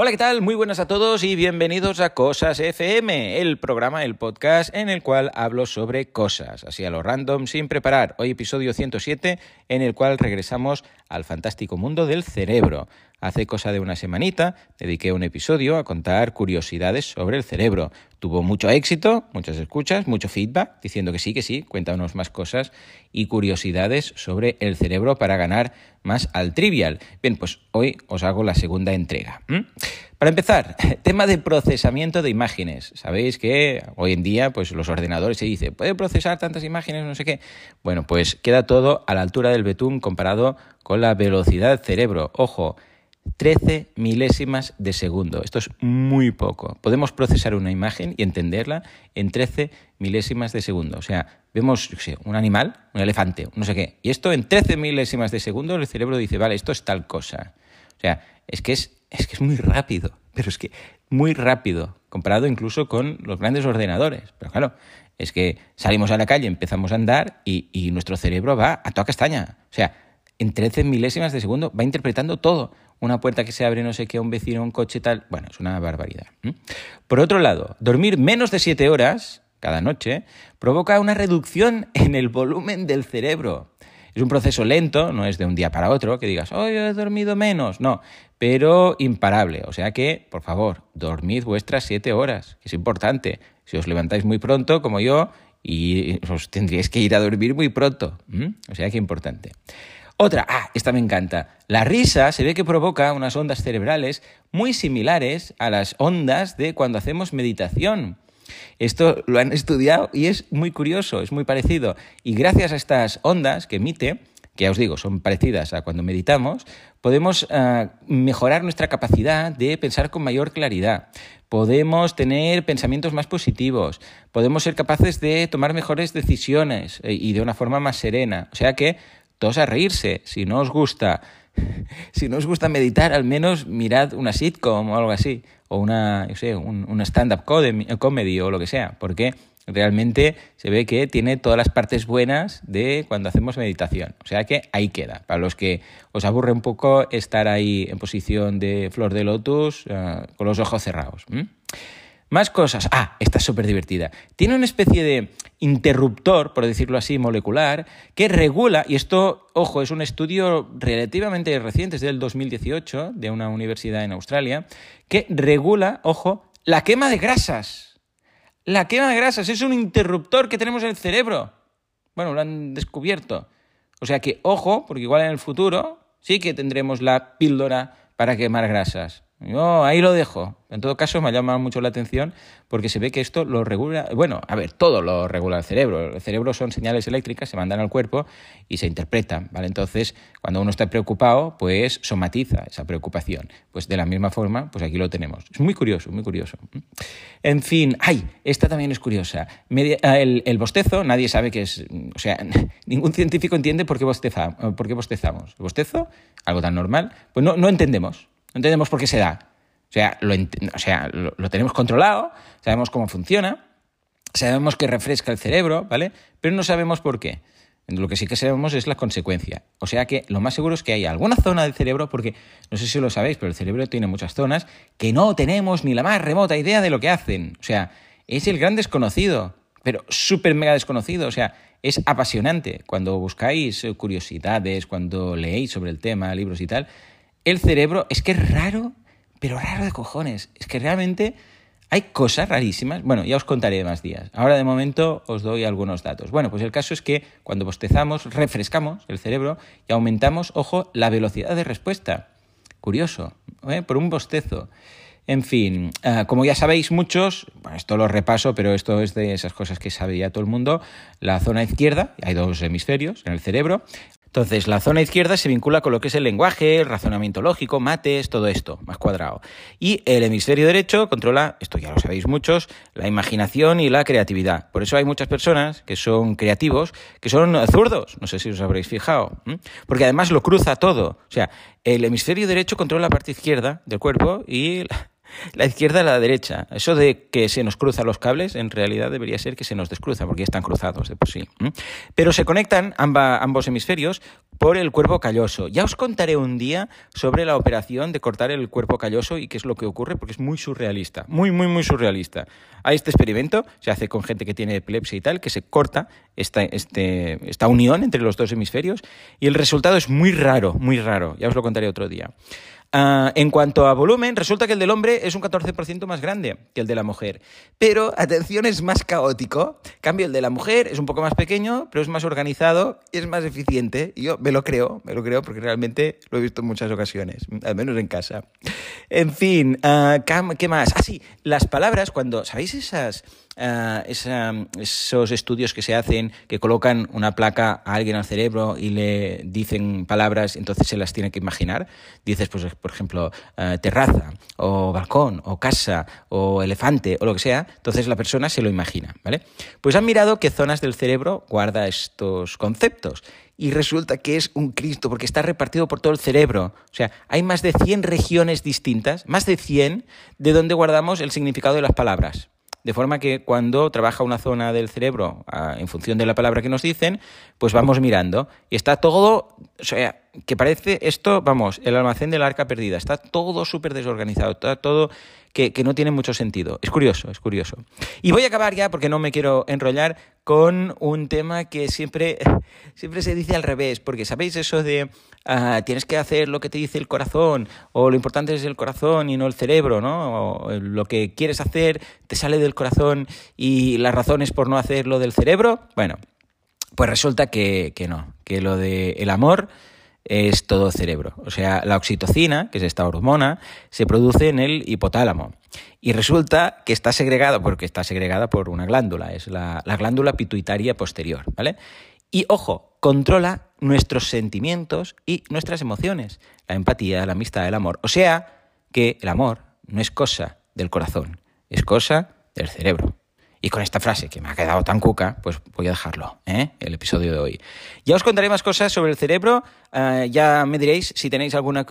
Hola, ¿qué tal? Muy buenas a todos y bienvenidos a Cosas FM, el programa, el podcast en el cual hablo sobre cosas, así a lo random, sin preparar. Hoy episodio 107, en el cual regresamos al fantástico mundo del cerebro. Hace cosa de una semanita dediqué un episodio a contar curiosidades sobre el cerebro. Tuvo mucho éxito, muchas escuchas, mucho feedback, diciendo que sí, que sí, cuéntanos más cosas y curiosidades sobre el cerebro para ganar más al trivial. Bien, pues hoy os hago la segunda entrega. Para empezar, tema de procesamiento de imágenes. Sabéis que hoy en día pues los ordenadores se dice, ¿puede procesar tantas imágenes? No sé qué. Bueno, pues queda todo a la altura del betún comparado con la velocidad cerebro. Ojo, 13 milésimas de segundo. Esto es muy poco. Podemos procesar una imagen y entenderla en 13 milésimas de segundo. O sea, vemos un animal, un elefante, no sé qué. Y esto en 13 milésimas de segundo el cerebro dice, vale, esto es tal cosa. O sea, es que es, es, que es muy rápido, pero es que muy rápido, comparado incluso con los grandes ordenadores. Pero claro, es que salimos a la calle, empezamos a andar y, y nuestro cerebro va a toda castaña. O sea, en 13 milésimas de segundo va interpretando todo una puerta que se abre, no sé qué, un vecino, un coche, tal. Bueno, es una barbaridad. Por otro lado, dormir menos de siete horas cada noche provoca una reducción en el volumen del cerebro. Es un proceso lento, no es de un día para otro, que digas, hoy he dormido menos, no, pero imparable. O sea que, por favor, dormid vuestras siete horas, es importante. Si os levantáis muy pronto, como yo, y os tendríais que ir a dormir muy pronto. O sea que importante. Otra, ah, esta me encanta. La risa se ve que provoca unas ondas cerebrales muy similares a las ondas de cuando hacemos meditación. Esto lo han estudiado y es muy curioso, es muy parecido. Y gracias a estas ondas que emite, que ya os digo, son parecidas a cuando meditamos, podemos uh, mejorar nuestra capacidad de pensar con mayor claridad. Podemos tener pensamientos más positivos, podemos ser capaces de tomar mejores decisiones eh, y de una forma más serena. O sea que todos a reírse. Si no os gusta, si no os gusta meditar, al menos mirad una sitcom o algo así, o una, yo sé, un, stand-up comedy o lo que sea, porque realmente se ve que tiene todas las partes buenas de cuando hacemos meditación. O sea que ahí queda. Para los que os aburre un poco estar ahí en posición de flor de lotus uh, con los ojos cerrados. Más cosas. Ah, esta es súper divertida. Tiene una especie de interruptor, por decirlo así, molecular, que regula, y esto, ojo, es un estudio relativamente reciente, es del 2018, de una universidad en Australia, que regula, ojo, la quema de grasas. La quema de grasas es un interruptor que tenemos en el cerebro. Bueno, lo han descubierto. O sea que, ojo, porque igual en el futuro sí que tendremos la píldora para quemar grasas. Yo ahí lo dejo. En todo caso, me ha llamado mucho la atención porque se ve que esto lo regula, bueno, a ver, todo lo regula el cerebro. El cerebro son señales eléctricas, se mandan al cuerpo y se interpretan, ¿vale? Entonces, cuando uno está preocupado, pues somatiza esa preocupación. Pues de la misma forma, pues aquí lo tenemos. Es muy curioso, muy curioso. En fin, ay, esta también es curiosa. Ah, el, el bostezo, nadie sabe qué es, o sea, ningún científico entiende por qué, bosteza, por qué bostezamos. ¿El bostezo? Algo tan normal. Pues no, no entendemos. No entendemos por qué se da. O sea, lo, o sea, lo, tenemos controlado, sabemos cómo funciona, sabemos que refresca el cerebro, ¿vale? Pero no sabemos por qué. Lo que sí que sabemos es la consecuencia. O sea que lo más seguro es que haya alguna zona del cerebro, porque no sé si lo sabéis, pero el cerebro tiene muchas zonas que no tenemos ni la más remota idea de lo que hacen. O sea, es el gran desconocido, pero súper mega desconocido. O sea, es apasionante. Cuando buscáis curiosidades, cuando leéis sobre el tema, libros y tal, el cerebro es que es raro, pero raro de cojones. Es que realmente hay cosas rarísimas. Bueno, ya os contaré más días. Ahora de momento os doy algunos datos. Bueno, pues el caso es que cuando bostezamos, refrescamos el cerebro y aumentamos, ojo, la velocidad de respuesta. Curioso, ¿eh? por un bostezo. En fin, uh, como ya sabéis muchos, bueno, esto lo repaso, pero esto es de esas cosas que sabe ya todo el mundo, la zona izquierda, hay dos hemisferios en el cerebro, entonces, la zona izquierda se vincula con lo que es el lenguaje, el razonamiento lógico, mates, todo esto, más cuadrado. Y el hemisferio derecho controla, esto ya lo sabéis muchos, la imaginación y la creatividad. Por eso hay muchas personas que son creativos, que son zurdos, no sé si os habréis fijado, porque además lo cruza todo. O sea, el hemisferio derecho controla la parte izquierda del cuerpo y la izquierda a la derecha. Eso de que se nos cruzan los cables, en realidad debería ser que se nos descruza, porque ya están cruzados de por sí. Pero se conectan ambos hemisferios por el cuerpo calloso. Ya os contaré un día sobre la operación de cortar el cuerpo calloso y qué es lo que ocurre, porque es muy surrealista, muy, muy, muy surrealista. Hay este experimento, se hace con gente que tiene epilepsia y tal, que se corta esta, este, esta unión entre los dos hemisferios y el resultado es muy raro, muy raro. Ya os lo contaré otro día. Ah, en cuanto a volumen, resulta que el del hombre es un 14% más grande que el de la mujer. Pero, atención, es más caótico. cambio, el de la mujer es un poco más pequeño, pero es más organizado y es más eficiente. Y yo me lo creo, me lo creo porque realmente lo he visto en muchas ocasiones, al menos en casa. En fin, ah, ¿qué más? Ah, sí, las palabras, cuando, ¿sabéis esas eh, esos estudios que se hacen, que colocan una placa a alguien al cerebro y le dicen palabras, entonces se las tiene que imaginar. Dices, pues, por ejemplo, eh, terraza, o balcón, o casa, o elefante, o lo que sea, entonces la persona se lo imagina, ¿vale? Pues han mirado qué zonas del cerebro guarda estos conceptos y resulta que es un Cristo porque está repartido por todo el cerebro. O sea, hay más de 100 regiones distintas, más de 100, de donde guardamos el significado de las palabras. De forma que cuando trabaja una zona del cerebro ah, en función de la palabra que nos dicen, pues vamos mirando. Y está todo, que parece esto, vamos, el almacén del arca perdida. Está todo súper desorganizado, está todo que, no tiene mucho sentido. Es curioso, es curioso. Y voy a acabar ya, porque no me quiero enrollar, con un tema que siempre, siempre se dice al revés, porque sabéis eso de ah, tienes que hacer lo que te dice el corazón, o lo importante es el corazón y no el cerebro, ¿no? O lo que quieres hacer te sale del corazón y las razones por no hacerlo del cerebro. Bueno, pues resulta que, que no, que lo del el amor es todo cerebro. O sea, la oxitocina, que es esta hormona, se produce en el hipotálamo. Y resulta que está segregada, porque está segregada por una glándula, es la, la glándula pituitaria posterior, ¿vale? Y ojo, controla nuestros sentimientos y nuestras emociones, la empatía, la amistad, el amor. O sea, que el amor no es cosa del corazón, es cosa del cerebro. Y con esta frase que me ha quedado tan cuca, pues voy a dejarlo, ¿eh? el episodio de hoy. Ya os contaré más cosas sobre el cerebro. Eh, ya me diréis si tenéis alguna,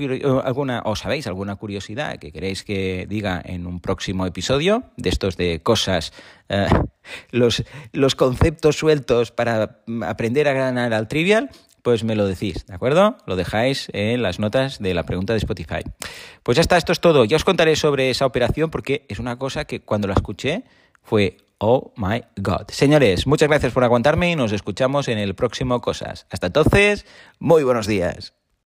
alguna o sabéis alguna curiosidad que queréis que diga en un próximo episodio de estos de cosas, eh, los, los conceptos sueltos para aprender a ganar al trivial pues me lo decís, ¿de acuerdo? Lo dejáis en las notas de la pregunta de Spotify. Pues ya está, esto es todo. Ya os contaré sobre esa operación porque es una cosa que cuando la escuché fue Oh my God. Señores, muchas gracias por aguantarme y nos escuchamos en el próximo Cosas. Hasta entonces, muy buenos días.